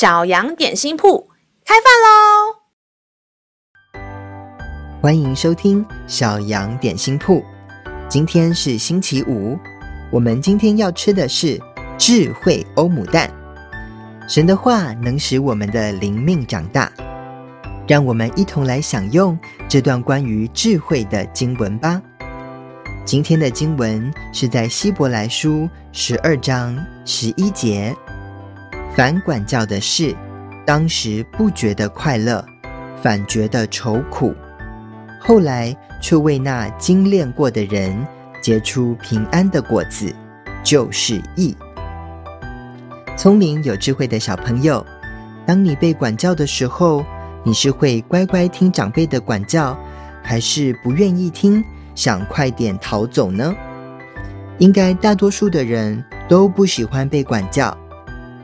小羊点心铺开饭喽！欢迎收听小羊点心铺。今天是星期五，我们今天要吃的是智慧欧姆蛋。神的话能使我们的灵命长大，让我们一同来享用这段关于智慧的经文吧。今天的经文是在希伯来书十二章十一节。反管教的事，当时不觉得快乐，反觉得愁苦；后来却为那精炼过的人结出平安的果子，就是义。聪明有智慧的小朋友，当你被管教的时候，你是会乖乖听长辈的管教，还是不愿意听，想快点逃走呢？应该大多数的人都不喜欢被管教。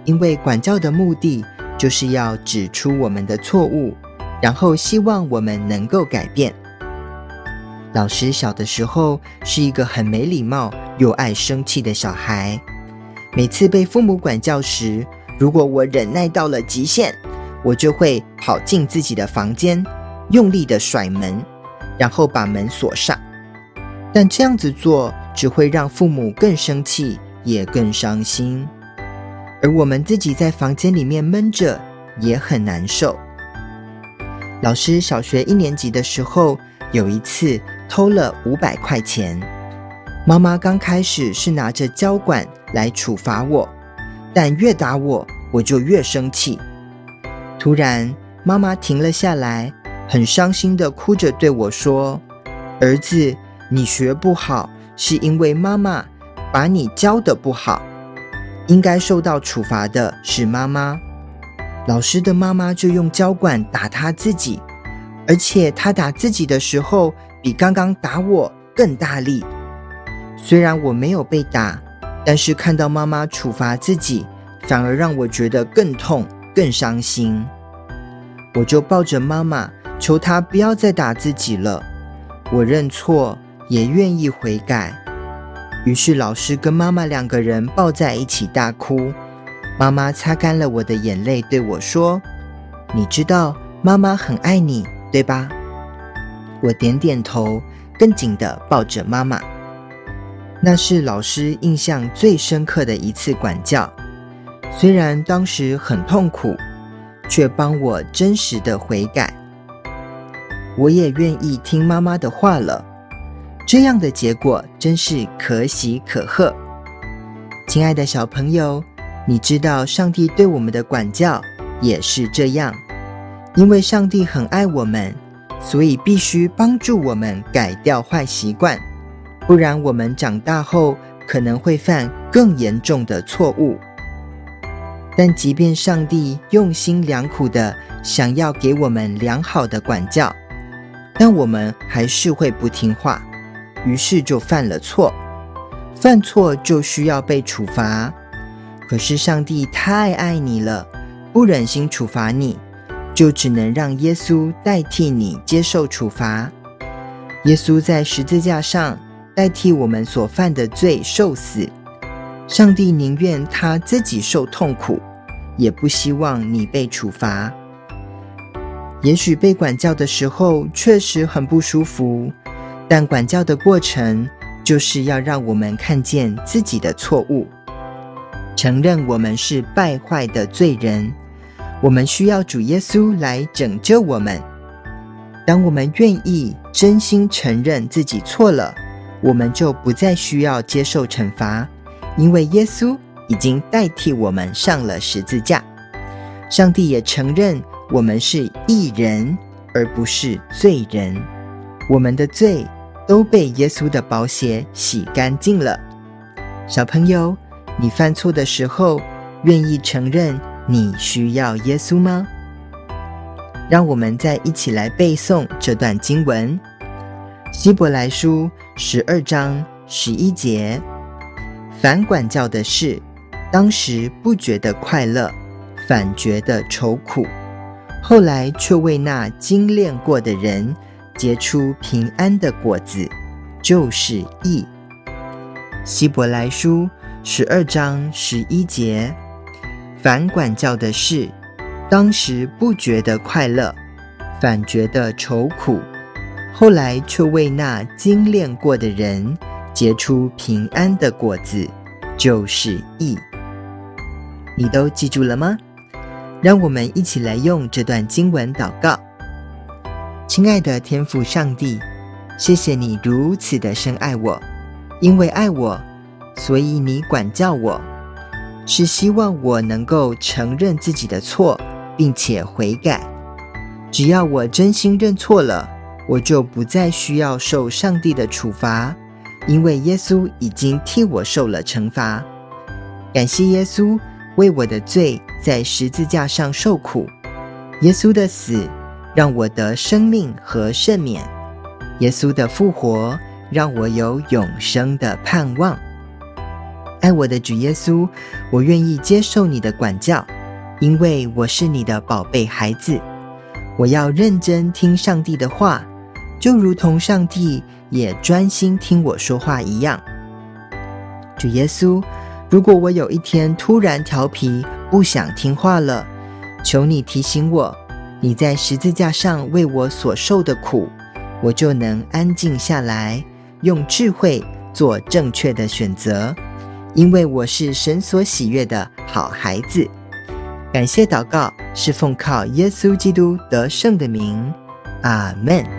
因为管教的目的就是要指出我们的错误，然后希望我们能够改变。老师小的时候是一个很没礼貌又爱生气的小孩，每次被父母管教时，如果我忍耐到了极限，我就会跑进自己的房间，用力的甩门，然后把门锁上。但这样子做只会让父母更生气，也更伤心。而我们自己在房间里面闷着也很难受。老师小学一年级的时候，有一次偷了五百块钱。妈妈刚开始是拿着胶管来处罚我，但越打我，我就越生气。突然，妈妈停了下来，很伤心的哭着对我说：“儿子，你学不好，是因为妈妈把你教得不好。”应该受到处罚的是妈妈，老师的妈妈就用胶管打他自己，而且他打自己的时候比刚刚打我更大力。虽然我没有被打，但是看到妈妈处罚自己，反而让我觉得更痛、更伤心。我就抱着妈妈，求她不要再打自己了。我认错，也愿意悔改。于是老师跟妈妈两个人抱在一起大哭，妈妈擦干了我的眼泪，对我说：“你知道妈妈很爱你，对吧？”我点点头，更紧地抱着妈妈。那是老师印象最深刻的一次管教，虽然当时很痛苦，却帮我真实的悔改。我也愿意听妈妈的话了。这样的结果真是可喜可贺。亲爱的小朋友，你知道上帝对我们的管教也是这样，因为上帝很爱我们，所以必须帮助我们改掉坏习惯，不然我们长大后可能会犯更严重的错误。但即便上帝用心良苦地想要给我们良好的管教，但我们还是会不听话。于是就犯了错，犯错就需要被处罚。可是上帝太爱你了，不忍心处罚你，就只能让耶稣代替你接受处罚。耶稣在十字架上代替我们所犯的罪受死。上帝宁愿他自己受痛苦，也不希望你被处罚。也许被管教的时候确实很不舒服。但管教的过程，就是要让我们看见自己的错误，承认我们是败坏的罪人，我们需要主耶稣来拯救我们。当我们愿意真心承认自己错了，我们就不再需要接受惩罚，因为耶稣已经代替我们上了十字架。上帝也承认我们是义人，而不是罪人，我们的罪。都被耶稣的宝血洗干净了。小朋友，你犯错的时候，愿意承认你需要耶稣吗？让我们再一起来背诵这段经文：希伯来书十二章十一节，反管教的事，当时不觉得快乐，反觉得愁苦；后来却为那精炼过的人。结出平安的果子，就是义。希伯来书十二章十一节：反管教的事，当时不觉得快乐，反觉得愁苦，后来却为那精炼过的人结出平安的果子，就是义。你都记住了吗？让我们一起来用这段经文祷告。亲爱的天父上帝，谢谢你如此的深爱我，因为爱我，所以你管教我，是希望我能够承认自己的错，并且悔改。只要我真心认错了，我就不再需要受上帝的处罚，因为耶稣已经替我受了惩罚。感谢耶稣为我的罪在十字架上受苦，耶稣的死让我的生命和赦免，耶稣的复活让我有永生的盼望。爱我的主耶稣，我愿意接受你的管教，因为我是你的宝贝孩子。我要认真听上帝的话，就如同上帝也专心听我说话一样。主耶稣，如果我有一天突然调皮，不想听话了，求你提醒我，你在十字架上为我所受的苦，我就能安静下来，用智慧做正确的选择。因为我是神所喜悦的好孩子，感谢祷告是奉靠耶稣基督得胜的名，阿门。